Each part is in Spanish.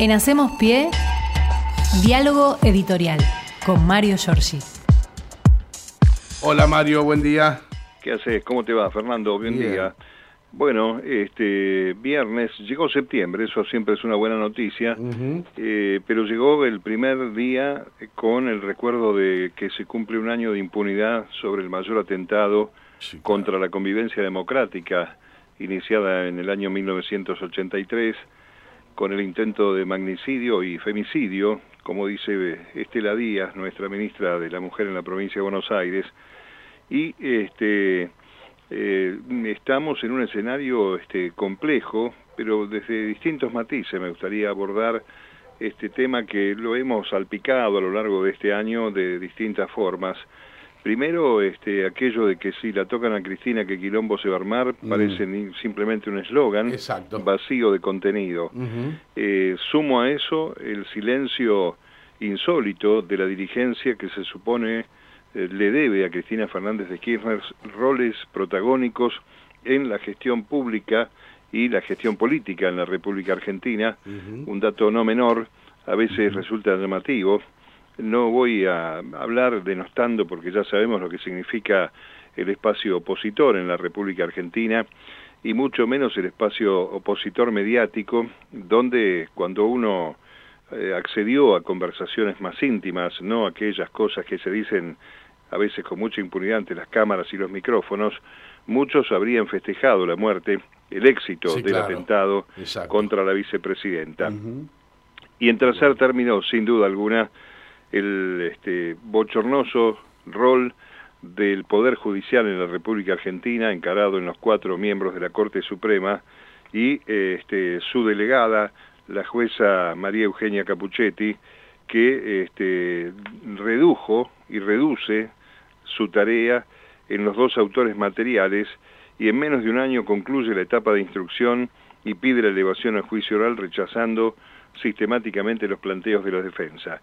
En Hacemos Pie, diálogo editorial con Mario Giorgi. Hola Mario, buen día. ¿Qué haces? ¿Cómo te va, Fernando? Buen Bien. día. Bueno, este viernes llegó septiembre, eso siempre es una buena noticia, eh, pero llegó el primer día con el recuerdo de que se cumple un año de impunidad sobre el mayor atentado Sí, claro. contra la convivencia democrática, iniciada en el año 1983, con el intento de magnicidio y femicidio, como dice Estela Díaz, nuestra ministra de la Mujer en la provincia de Buenos Aires, y este eh, estamos en un escenario este complejo, pero desde distintos matices me gustaría abordar este tema que lo hemos salpicado a lo largo de este año de distintas formas. Primero, este, aquello de que si la tocan a Cristina que Quilombo se va a armar, Mm. parece ni- simplemente un eslogan vacío de contenido. Eh, sumo a eso el silencio insólito de la dirigencia que se supone eh, le debe a Cristina Fernández de Kirchner roles protagónicos en la gestión pública y la gestión política en la República Argentina. Un dato no menor, a veces resulta llamativo. No voy a hablar denostando porque ya sabemos lo que significa el espacio opositor en la República Argentina y mucho menos el espacio opositor mediático, donde cuando uno eh, accedió a conversaciones más íntimas, no aquellas cosas que se dicen a veces con mucha impunidad ante las cámaras y los micrófonos, muchos habrían festejado la muerte, el éxito Sí, del claro. atentado Exacto. contra la vicepresidenta. Y en tercer término, sin duda alguna, el este, bochornoso rol del Poder Judicial en la República Argentina, encarado en los cuatro miembros de la Corte Suprema, y eh, este, su delegada, la jueza María Eugenia Capuchetti, que este, redujo y reduce su tarea en los dos autores materiales y en menos de un año concluye la etapa de instrucción y pide la elevación al juicio oral rechazando sistemáticamente los planteos de la defensa.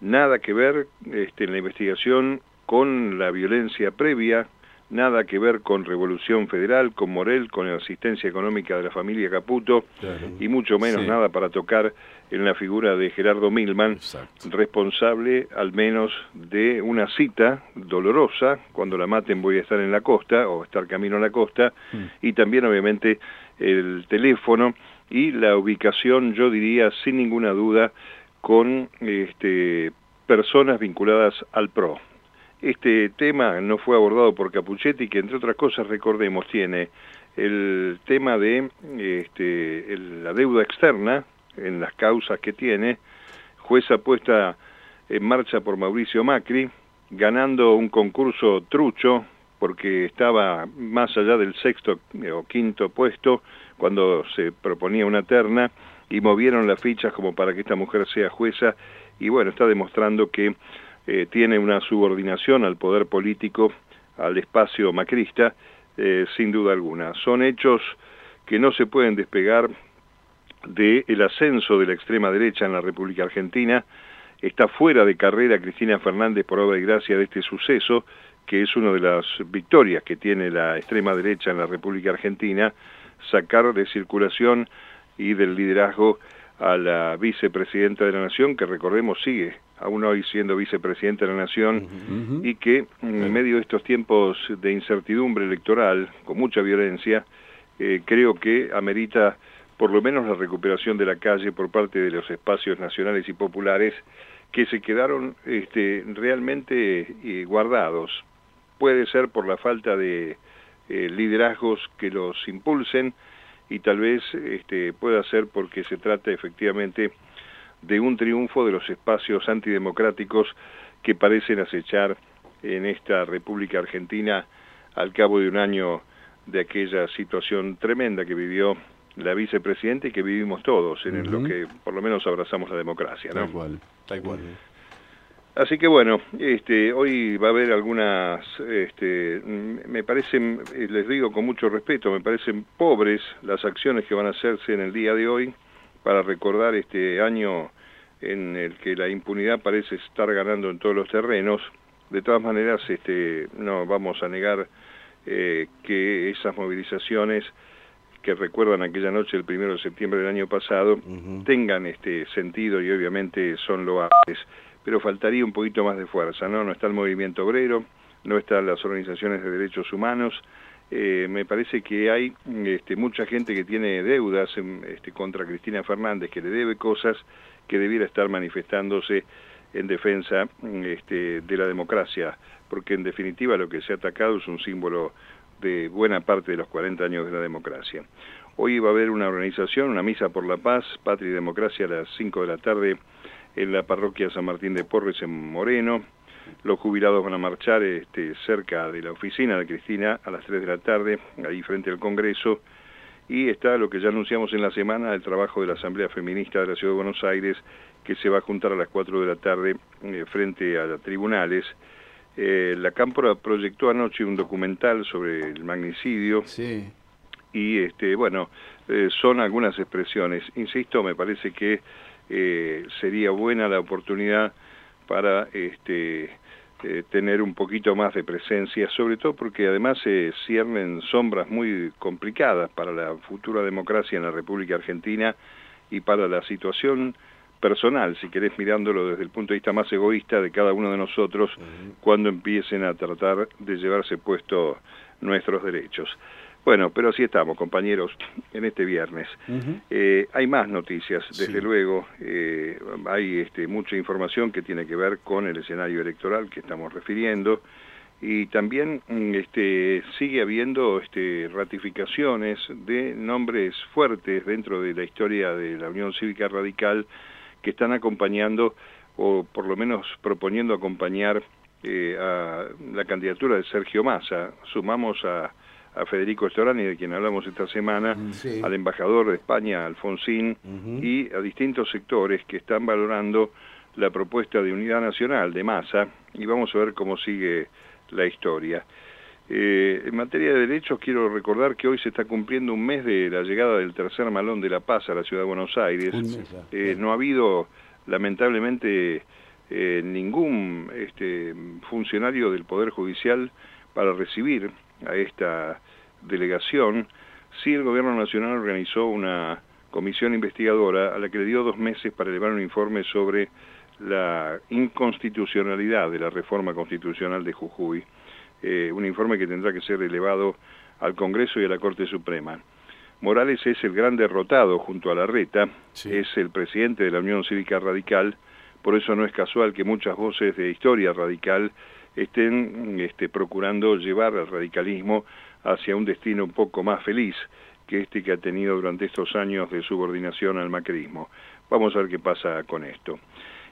Nada que ver este, en la investigación con la violencia previa, nada que ver con Revolución Federal, con Morel, con la asistencia económica de la familia Caputo Claro. y mucho menos Sí. nada para tocar en la figura de Gerardo Milman, Exacto. responsable al menos de una cita dolorosa, cuando la maten voy a estar en la costa o estar camino a la costa, Mm. y también obviamente el teléfono y la ubicación, yo diría sin ninguna duda, con este, personas vinculadas al PRO. Este tema no fue abordado por Capuchetti, que entre otras cosas, recordemos, tiene el tema de este, la deuda externa en las causas que tiene, jueza puesta en marcha por Mauricio Macri, ganando un concurso trucho porque estaba más allá del sexto o quinto puesto cuando se proponía una terna y movieron las fichas como para que esta mujer sea jueza y bueno, está demostrando que eh, tiene una subordinación al poder político, al espacio macrista, eh, sin duda alguna. Son hechos que no se pueden despegar del ascenso de la extrema derecha en la República Argentina. Está fuera de carrera Cristina Fernández por obra y gracia de este suceso, que es una de las victorias que tiene la extrema derecha en la República Argentina, sacar de circulación y del liderazgo a la vicepresidenta de la Nación, que recordemos sigue aún hoy siendo vicepresidenta de la Nación, y que en medio de estos tiempos de incertidumbre electoral, con mucha violencia, eh, creo que amerita por lo menos la recuperación de la calle por parte de los espacios nacionales y populares que se quedaron este, realmente eh, guardados. Puede ser por la falta de eh, liderazgos que los impulsen y tal vez este, pueda ser porque se trata efectivamente de un triunfo de los espacios antidemocráticos que parecen acechar en esta República Argentina al cabo de un año de aquella situación tremenda que vivió la vicepresidenta y que vivimos todos, en lo que por lo menos abrazamos la democracia. ¿no? Tal cual, tal cual. Así que bueno, este, hoy va a haber algunas, este, me parecen, eh, les digo con mucho respeto, me parecen pobres las acciones que van a hacerse en el día de hoy para recordar este año en el que la impunidad parece estar ganando en todos los terrenos. De todas maneras, este, no vamos a negar eh, que esas movilizaciones que recuerdan aquella noche el primero de septiembre del año pasado tengan este sentido y obviamente son loables, pero faltaría un poquito más de fuerza, ¿no? No está el movimiento obrero, no están las organizaciones de derechos humanos, eh, me parece que hay este, mucha gente que tiene deudas este, contra Cristina Fernández, que le debe cosas que debiera estar manifestándose en defensa este, de la democracia, porque en definitiva lo que se ha atacado es un símbolo de buena parte de los 40 años de la democracia. Hoy va a haber una organización, una misa por la paz, Patria y Democracia a las 5 de la tarde en la parroquia San Martín de Porres en Moreno. Los jubilados van a marchar este, cerca de la oficina de Cristina a las 3 de la tarde, ahí frente al Congreso. Y está lo que ya anunciamos en la semana, el trabajo de la Asamblea Feminista de la Ciudad de Buenos Aires, que se va a juntar a las 4 de la tarde eh, frente a tribunales eh, la Cámpora proyectó anoche un documental sobre el magnicidio. Y este, bueno, eh, son algunas expresiones. Insisto, me parece que eh, sería buena la oportunidad para este, tener un poquito más de presencia, sobre todo porque además se ciernen sombras muy complicadas para la futura democracia en la República Argentina y para la situación personal, si querés mirándolo desde el punto de vista más egoísta de cada uno de nosotros, cuando empiecen a tratar de llevarse puesto nuestros derechos. Bueno, pero así estamos, compañeros, en este viernes. Eh, hay más noticias, desde luego. Eh, hay este, mucha información que tiene que ver con el escenario electoral que estamos refiriendo. Y también mm, este, sigue habiendo este, ratificaciones de nombres fuertes dentro de la historia de la Unión Cívica Radical que están acompañando o por lo menos proponiendo acompañar eh, a la candidatura de Sergio Massa. Sumamos a, Federico Estorani, de quien hablamos esta semana, mm, al embajador de España, Alfonsín, y a distintos sectores que están valorando la propuesta de unidad nacional de Massa, y vamos a ver cómo sigue la historia. Eh, en materia de derechos, quiero recordar que hoy se está cumpliendo un mes de la llegada del tercer malón de La Paz a la ciudad de Buenos Aires. Eh, no ha habido, lamentablemente, eh, ningún este, funcionario del Poder Judicial para recibir a esta delegación. Sí, el Gobierno Nacional organizó una comisión investigadora a la que le dio dos meses para elevar un informe sobre la inconstitucionalidad de la reforma constitucional de Jujuy. Eh, un informe que tendrá que ser elevado al Congreso y a la Corte Suprema. Morales es el gran derrotado junto a la reta, es el presidente de la Unión Cívica Radical, por eso no es casual que muchas voces de historia radical estén este, procurando llevar al radicalismo hacia un destino un poco más feliz que este que ha tenido durante estos años de subordinación al macrismo. Vamos a ver qué pasa con esto.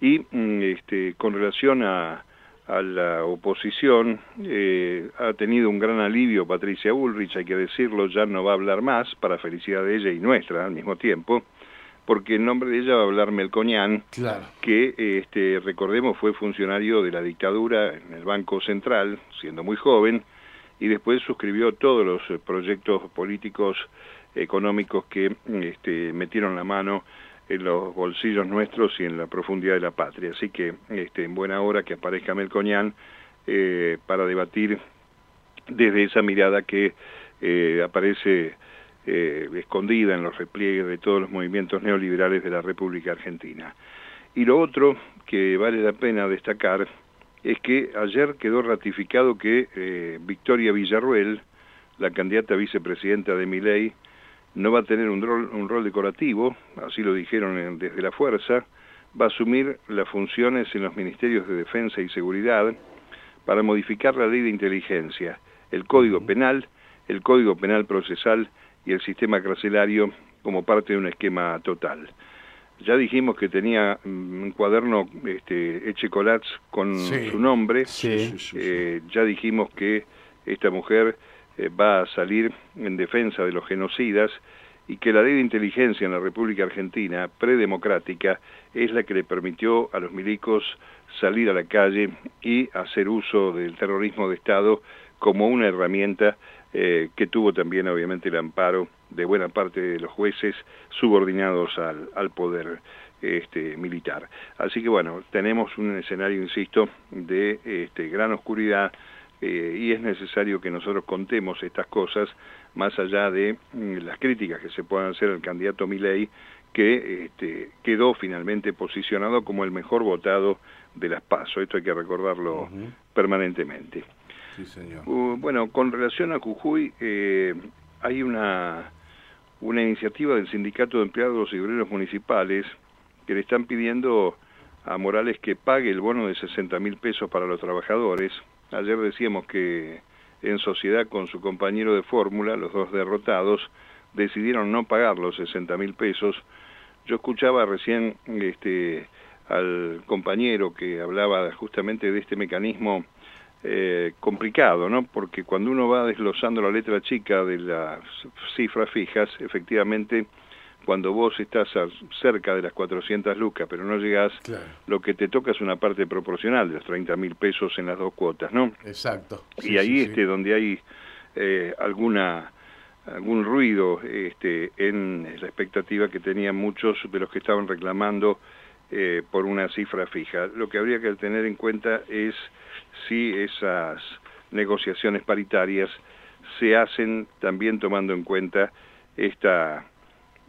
Y mm, este, con relación a, a la oposición. Eh, ha tenido un gran alivio Patricia Bullrich, hay que decirlo, ya no va a hablar más, para felicidad de ella y nuestra al mismo tiempo, porque en nombre de ella va a hablar Melcoñán, que este, recordemos fue funcionario de la dictadura en el Banco Central, siendo muy joven, y después suscribió todos los proyectos políticos económicos que este, metieron la mano en los bolsillos nuestros y en la profundidad de la patria. Así que este, en buena hora que aparezca Melcoñán eh, para debatir desde esa mirada que eh, aparece eh, escondida en los repliegues de todos los movimientos neoliberales de la República Argentina. Y lo otro que vale la pena destacar es que ayer quedó ratificado que Victoria Villarruel, la candidata vicepresidenta de Miley, no va a tener un rol, un rol decorativo, así lo dijeron desde la fuerza, va a asumir las funciones en los ministerios de Defensa y Seguridad para modificar la ley de inteligencia, el Código Penal, el Código Penal Procesal y el sistema carcelario como parte de un esquema total. Ya dijimos que tenía mm, un cuaderno este, Echecolats con su nombre, eh, ya dijimos que esta mujer eh, va a salir en defensa de los genocidas y que la ley de inteligencia en la República Argentina, predemocrática, es la que le permitió a los milicos salir a la calle y hacer uso del terrorismo de Estado como una herramienta eh, que tuvo también obviamente el amparo de buena parte de los jueces subordinados al, al poder este, militar. Así que bueno, tenemos un escenario, insisto, de este, gran oscuridad, eh, y es necesario que nosotros contemos estas cosas más allá de mm, las críticas que se puedan hacer al candidato Milei, que este, quedó finalmente posicionado como el mejor votado de las PASO. Esto hay que recordarlo permanentemente. Sí, señor. Uh, bueno, con relación a Jujuy, eh, hay una, una iniciativa del Sindicato de Empleados y Obreros Municipales que le están pidiendo a Morales que pague el bono de 60 mil pesos para los trabajadores. Ayer decíamos que en sociedad con su compañero de fórmula, los dos derrotados, decidieron no pagar los 60 mil pesos. Yo escuchaba recién este, al compañero que hablaba justamente de este mecanismo eh, complicado, ¿no? Porque cuando uno va desglosando la letra chica de las cifras fijas, efectivamente cuando vos estás cerca de las 400 lucas, pero no llegás, lo que te toca es una parte proporcional de los 30 mil pesos en las dos cuotas, ¿no? Exacto. y ahí este donde hay eh, alguna algún ruido este, en la expectativa que tenían muchos de los que estaban reclamando eh, por una cifra fija. Lo que habría que tener en cuenta es si esas negociaciones paritarias se hacen también tomando en cuenta esta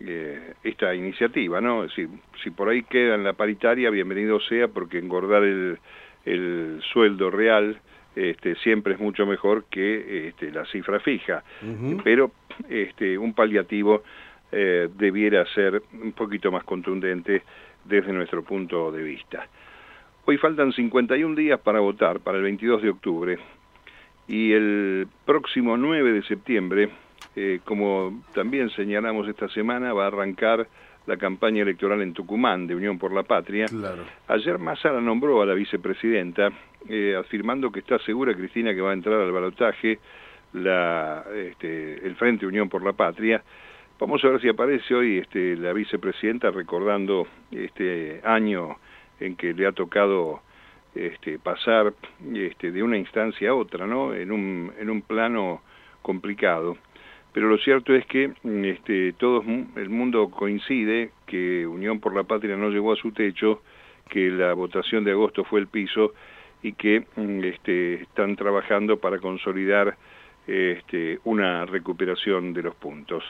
eh, esta iniciativa, ¿no? Si, si por ahí queda en la paritaria, bienvenido sea, porque engordar el, el sueldo real este, siempre es mucho mejor que este, la cifra fija, pero este, un paliativo eh, debiera ser un poquito más contundente desde nuestro punto de vista. Hoy faltan 51 días para votar, para el 22 de octubre, y el próximo 9 de septiembre eh, como también señalamos esta semana, va a arrancar la campaña electoral en Tucumán de Unión por la Patria. Ayer Massa la nombró a la vicepresidenta, eh, afirmando que está segura Cristina que va a entrar al balotaje la, este, el Frente Unión por la Patria. Vamos a ver si aparece hoy este, la vicepresidenta recordando este año en que le ha tocado este, pasar este, de una instancia a otra, ¿no? En un, en un plano complicado pero lo cierto es que este, todo el mundo coincide que Unión por la Patria no llegó a su techo, que la votación de agosto fue el piso y que este, están trabajando para consolidar una recuperación de los puntos.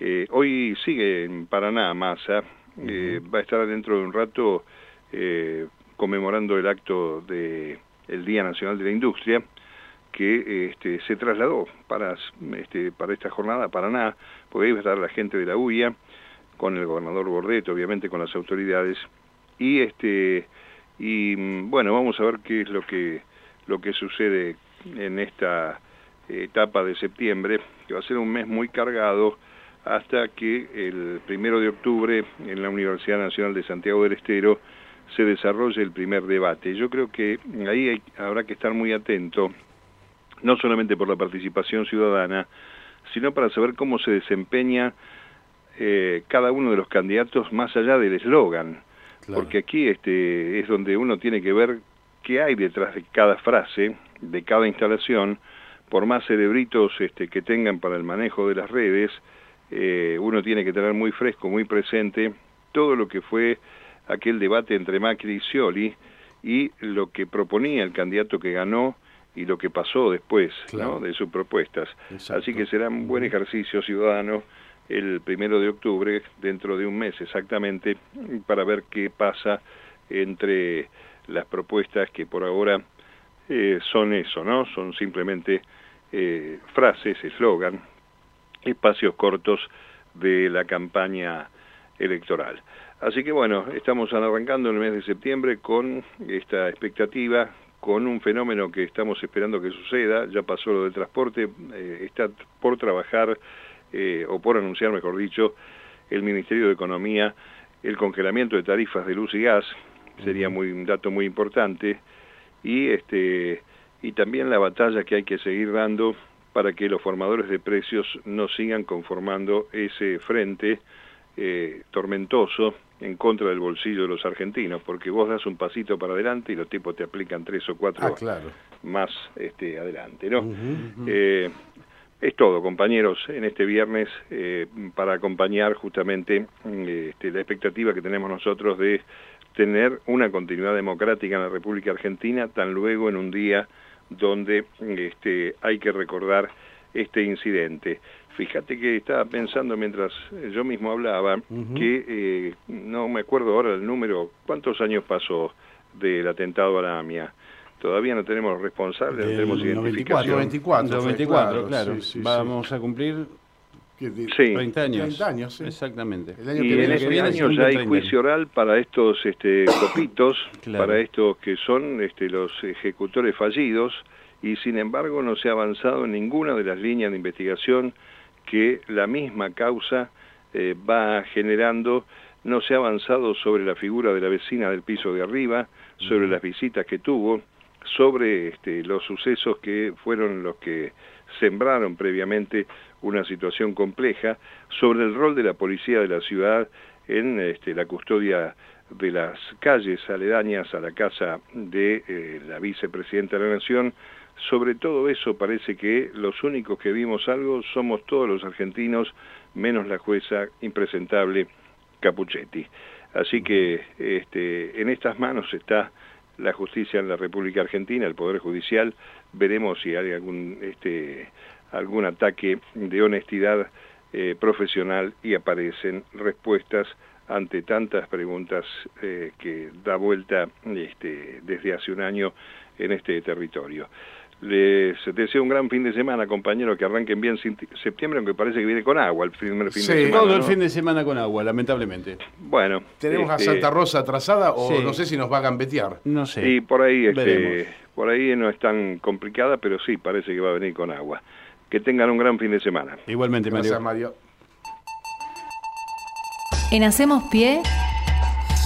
Eh, hoy sigue en Paraná Massa, eh, va a estar dentro de un rato eh, conmemorando el acto del el Día Nacional de la Industria, que este, se trasladó para, este, para esta jornada a Paraná, porque iba a estar la gente de la UIA, con el gobernador Bordeto, obviamente con las autoridades, y este y bueno, vamos a ver qué es lo que lo que sucede en esta etapa de septiembre, que va a ser un mes muy cargado hasta que el primero de octubre en la Universidad Nacional de Santiago del Estero se desarrolle el primer debate. Yo creo que ahí habrá que estar muy atento no solamente por la participación ciudadana, sino para saber cómo se desempeña eh, cada uno de los candidatos más allá del eslogan, porque aquí este, es donde uno tiene que ver qué hay detrás de cada frase, de cada instalación, por más cerebritos este, que tengan para el manejo de las redes, eh, uno tiene que tener muy fresco, muy presente todo lo que fue aquel debate entre Macri y Scioli y lo que proponía el candidato que ganó y lo que pasó después ¿no? de sus propuestas. Así que será un buen ejercicio ciudadano el primero de octubre, dentro de un mes exactamente, para ver qué pasa entre las propuestas que por ahora eh, son eso, ¿no? Son simplemente eh, frases, eslogan, espacios cortos de la campaña electoral. Así que bueno, estamos arrancando el mes de septiembre con esta expectativa con un fenómeno que estamos esperando que suceda, ya pasó lo del transporte, eh, está por trabajar, eh, o por anunciar, mejor dicho, el Ministerio de Economía, el congelamiento de tarifas de luz y gas, sería muy, un dato muy importante, y, este, y también la batalla que hay que seguir dando para que los formadores de precios no sigan conformando ese frente eh, tormentoso en contra del bolsillo de los argentinos, porque vos das un pasito para adelante y los tipos te aplican tres o cuatro ah, más este, adelante, ¿no? Eh, es todo, compañeros, en este viernes eh, para acompañar justamente este, la expectativa que tenemos nosotros de tener una continuidad democrática en la República Argentina, tan luego en un día donde este, hay que recordar este incidente. Fíjate que estaba pensando mientras yo mismo hablaba que eh, no me acuerdo ahora el número, ¿cuántos años pasó del atentado a la AMIA? Todavía no tenemos responsables, no tenemos identificación. 94, 94, claro. Vamos a cumplir Sí. 30 años. 30 años, sí. Exactamente. y en este año ya hay juicio oral para estos este, copitos, Claro. para estos que son este, los ejecutores fallidos, y sin embargo no se ha avanzado en ninguna de las líneas de investigación que la misma causa eh, va generando. No se ha avanzado sobre la figura de la vecina del piso de arriba, sobre las visitas que tuvo, sobre este, los sucesos que fueron los que sembraron previamente una situación compleja, sobre el rol de la policía de la ciudad en este, la custodia de las calles aledañas a la casa de eh, la vicepresidenta de la Nación. Sobre todo eso parece que los únicos que vimos algo somos todos los argentinos, menos la jueza impresentable Capuchetti. Así que este, en estas manos está la justicia en la República Argentina, el Poder Judicial. Veremos si hay algún, este, algún ataque de honestidad eh, profesional y aparecen respuestas ante tantas preguntas eh, que da vuelta este, desde hace un año en este territorio. Les deseo un gran fin de semana, compañeros, que arranquen bien septiembre, aunque parece que viene con agua el primer fin Sí. de semana. Todo el ¿no? fin de semana con agua, lamentablemente. Bueno, Tenemos a este, Santa Rosa atrasada o Sí. no sé si nos va a gambetear. No sé. Y por ahí, este, Veremos. por ahí no es tan complicada, pero sí parece que va a venir con agua. Que tengan un gran fin de semana. Igualmente, Mario. Gracias, Mario. En Hacemos Pie,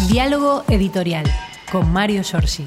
diálogo editorial con Mario Giorgi.